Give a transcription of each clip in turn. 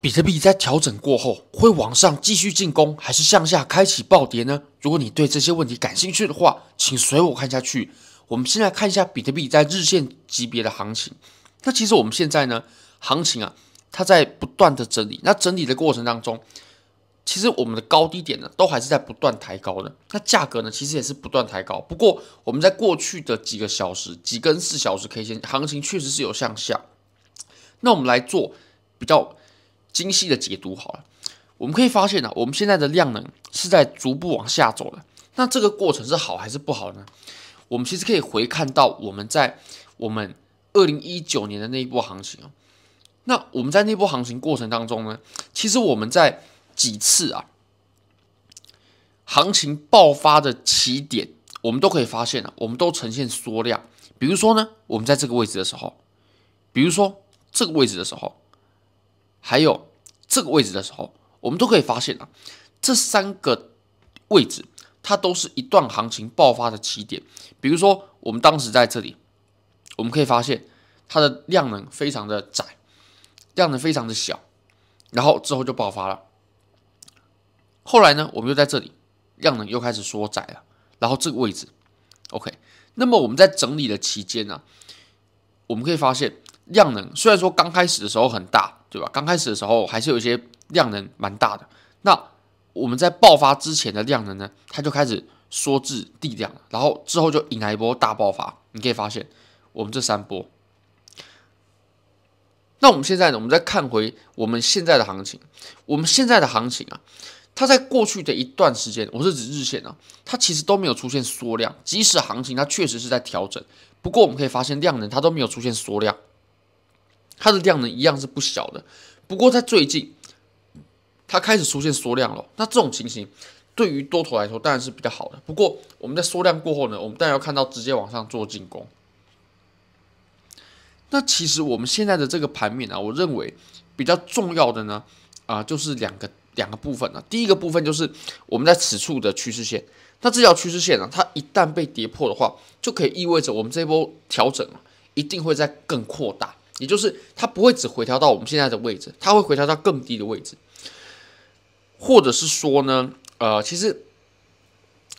比特币在调整过后会往上继续进攻，还是向下开启暴跌呢？如果你对这些问题感兴趣的话，请随我看下去。我们先来看一下比特币在日线级别的行情。那其实我们现在呢，行情啊，它在不断的整理。那整理的过程当中，其实我们的高低点呢，都还是在不断抬高的。那价格呢，其实也是不断抬高。不过我们在过去的几个小时、几根四小时 K 线，行情确实是有向下。那我们来做比较。精细的解读好了，我们可以发现呢、我们现在的量能是在逐步往下走的。那这个过程是好还是不好呢？我们其实可以回看到我们在我们二零一九年的那一波行情啊。那我们在那波行情过程当中呢，其实我们在几次啊行情爆发的起点，我们都可以发现啊，我们都呈现缩量。比如说呢，我们在这个位置的时候，比如说这个位置的时候，还有。这个位置的时候，我们都可以发现啊，这三个位置它都是一段行情爆发的起点。比如说，我们当时在这里，我们可以发现它的量能非常的窄，量能非常的小，然后之后就爆发了。后来呢，我们又在这里，量能又开始缩窄了，然后这个位置，OK。那么我们在整理的期间呢，我们可以发现量能虽然说刚开始的时候很大。对吧？刚开始的时候还是有一些量能蛮大的，那我们在爆发之前的量能呢，它就开始缩至地量，然后之后就引来一波大爆发。你可以发现，我们这三波。那我们现在呢？我们再看回我们现在的行情，我们现在的行情啊，它在过去的一段时间，我是指日线啊，它其实都没有出现缩量，即使行情它确实是在调整，不过我们可以发现量能它都没有出现缩量。它的量能一样是不小的，不过在最近，它开始出现缩量了。那这种情形对于多头来说当然是比较好的。不过我们在缩量过后呢，我们当然要看到直接往上做进攻。那其实我们现在的这个盘面啊，我认为比较重要的呢，啊，就是两个两个部分呢。第一个部分就是我们在此处的趋势线。那这条趋势线呢，它一旦被跌破的话，就可以意味着我们这波调整啊，一定会在更扩大。也就是它不会只回调到我们现在的位置，它会回调到更低的位置，或者是说呢，呃，其实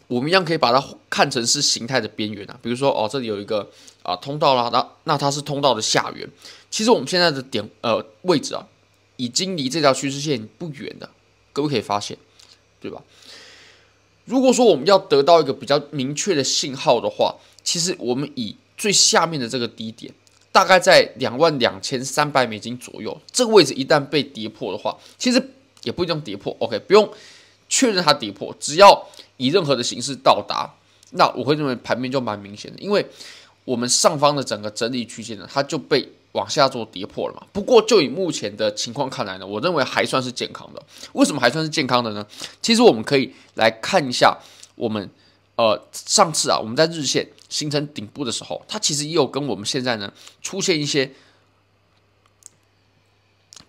我们一样可以把它看成是形态的边缘啊，比如说哦，这里有一个啊、通道啦，那那它是通道的下缘。其实我们现在的点呃位置啊，已经离这条趋势线不远了，各位可以发现，对吧？如果说我们要得到一个比较明确的信号的话，其实我们以最下面的这个低点。大概在两万两千三百美金左右，这个位置一旦被跌破的话，其实也不一定跌破。OK，不用确认它跌破，只要以任何的形式到达，那我会认为盘面就蛮明显的，因为我们上方的整个整理区间呢，它就被往下做跌破了嘛。不过就以目前的情况看来呢，我认为还算是健康的。为什么还算是健康的呢？其实我们可以来看一下我们。呃，上次啊，我们在日线形成顶部的时候，它其实也有跟我们现在呢出现一些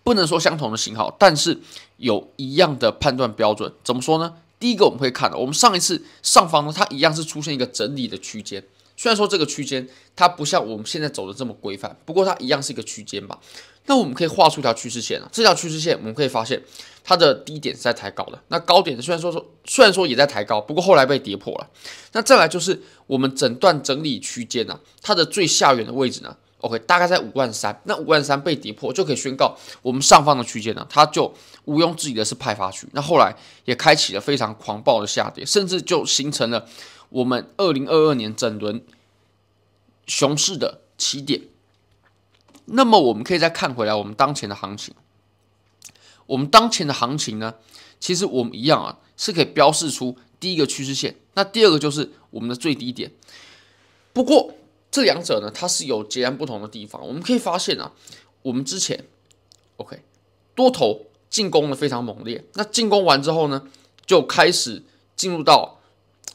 不能说相同的型号，但是有一样的判断标准。怎么说呢？第一个我们会看，我们上一次上方呢，它一样是出现一个整理的区间。虽然说这个区间它不像我们现在走的这么规范，不过它一样是一个区间吧。那我们可以画出一条趋势线啊，这条趋势线我们可以发现它的低点是在抬高的，那高点虽然说说虽然说也在抬高，不过后来被跌破了。那再来就是我们整段整理区间呢，它的最下缘的位置呢，OK，大概在五万三，那五万三被跌破就可以宣告我们上方的区间呢，它就毋庸置疑的是派发区。那后来也开启了非常狂暴的下跌，甚至就形成了。我们二零二二年整轮熊市的起点，那么我们可以再看回来我们当前的行情。我们当前的行情呢，其实我们一样啊，是可以标示出第一个趋势线，那第二个就是我们的最低点。不过这两者呢，它是有截然不同的地方。我们可以发现啊，我们之前 OK 多头进攻的非常猛烈，那进攻完之后呢，就开始进入到。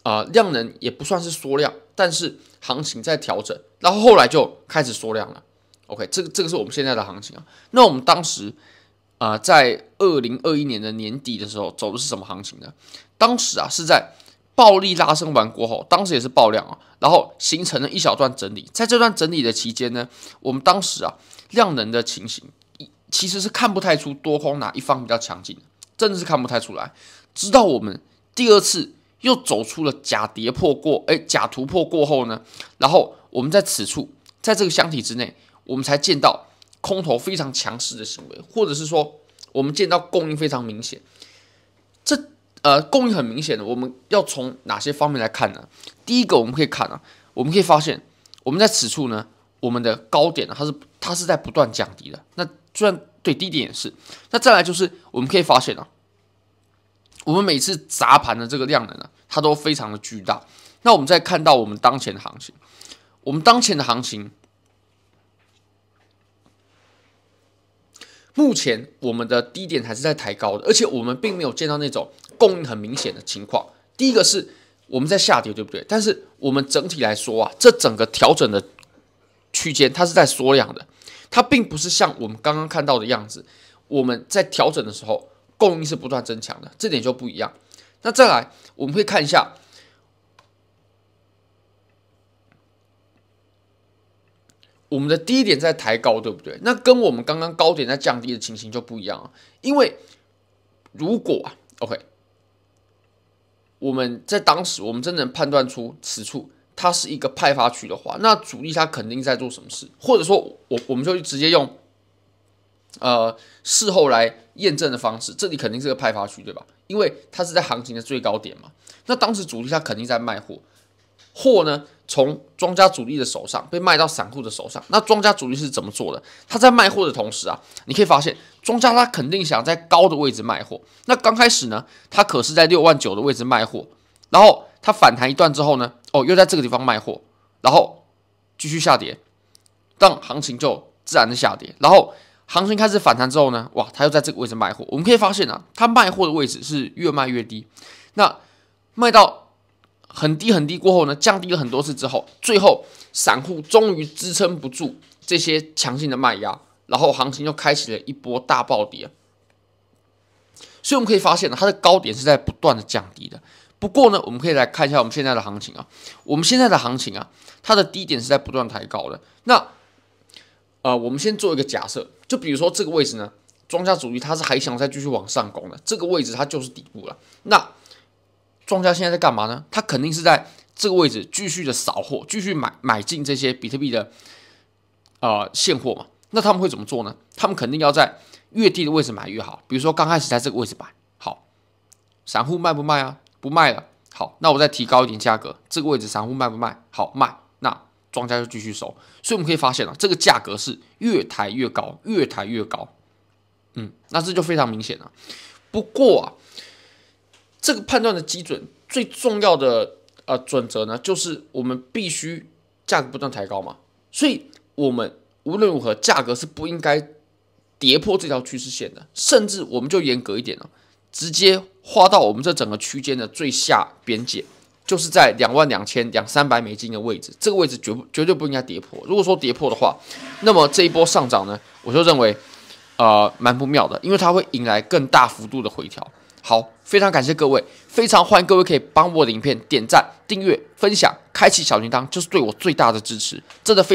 啊、呃，量能也不算是缩量，但是行情在调整，然后后来就开始缩量了。OK，这个这个是我们现在的行情啊。那我们当时啊、在二零二一年的年底的时候走的是什么行情呢？当时啊是在暴力拉升完过后，当时也是爆量啊，然后形成了一小段整理。在这段整理的期间呢，我们当时啊量能的情形其实是看不太出多空哪一方比较强劲，真的是看不太出来。直到我们第二次又走出了假跌破过，哎，假突破过后呢，然后我们在此处，在这个箱体之内，我们才见到空头非常强势的行为，或者是说，我们见到供应非常明显。这呃，供应很明显的，我们要从哪些方面来看呢？第一个，我们可以看啊，我们可以发现，我们在此处呢，我们的高点呢，它是它是在不断降低的。那虽然对低点也是，那再来就是我们可以发现啊，我们每次砸盘的这个量能呢，它都非常的巨大。那我们再看到我们当前的行情，我们当前的行情。目前我们的低点还是在抬高的，而且我们并没有见到那种供应很明显的情况。第一个是我们在下跌，对不对？但是我们整体来说啊，这整个调整的区间它是在缩量的，它并不是像我们刚刚看到的样子，我们在调整的时候供应是不断增强的，这点就不一样。那再来，我们会看一下。我们的低点在抬高，对不对？那跟我们刚刚高点在降低的情形就不一样了。因为如果啊，OK，我们在当时我们真能判断出此处它是一个派发区的话，那主力它肯定在做什么事？或者说我我们就直接用呃事后来验证的方式，这里肯定是个派发区，对吧？因为它是在行情的最高点嘛。那当时主力它肯定在卖货。货呢，从庄家主力的手上被卖到散户的手上。那庄家主力是怎么做的？他在卖货的同时啊，你可以发现庄家他肯定想在高的位置卖货。那刚开始呢，他可是在六万九的位置卖货，然后他反弹一段之后呢，哦，又在这个地方卖货，然后继续下跌，当行情就自然的下跌。然后行情开始反弹之后呢，哇，他又在这个位置卖货。我们可以发现啊，他卖货的位置是越卖越低。那卖到。很低很低过后呢，降低了很多次之后，最后散户终于支撑不住这些强劲的卖压，然后行情又开启了一波大暴跌。所以我们可以发现呢，它的高点是在不断的降低的。不过呢，我们可以来看一下我们现在的行情啊，我们现在的行情啊，它的低点是在不断抬高的。那呃，我们先做一个假设，就比如说这个位置呢，庄家主力它是还想再继续往上攻的，这个位置它就是底部了。那庄家现在在干嘛呢？他肯定是在这个位置继续的扫货，继续买买进这些比特币的呃现货嘛。那他们会怎么做呢？他们肯定要在越低的位置买越好。比如说刚开始在这个位置买，好，散户卖不卖啊？不卖了。好，那我再提高一点价格，这个位置散户卖不卖？好，卖。那庄家就继续收。所以我们可以发现啊，这个价格是越抬越高，越抬越高。嗯，那这就非常明显了。不过啊。这个判断的基准最重要的呃准则呢，就是我们必须价格不断抬高嘛，所以我们无论如何价格是不应该跌破这条趋势线的，甚至我们就严格一点了，直接画到我们这整个区间的最下边界，就是在两万两千两三百美金的位置，这个位置绝不绝对不应该跌破。如果说跌破的话，那么这一波上涨呢，我就认为呃蛮不妙的，因为它会引来更大幅度的回调。好，非常感谢各位，非常欢迎各位可以帮我的影片点赞、订阅、分享、开启小铃铛，就是对我最大的支持，真的非。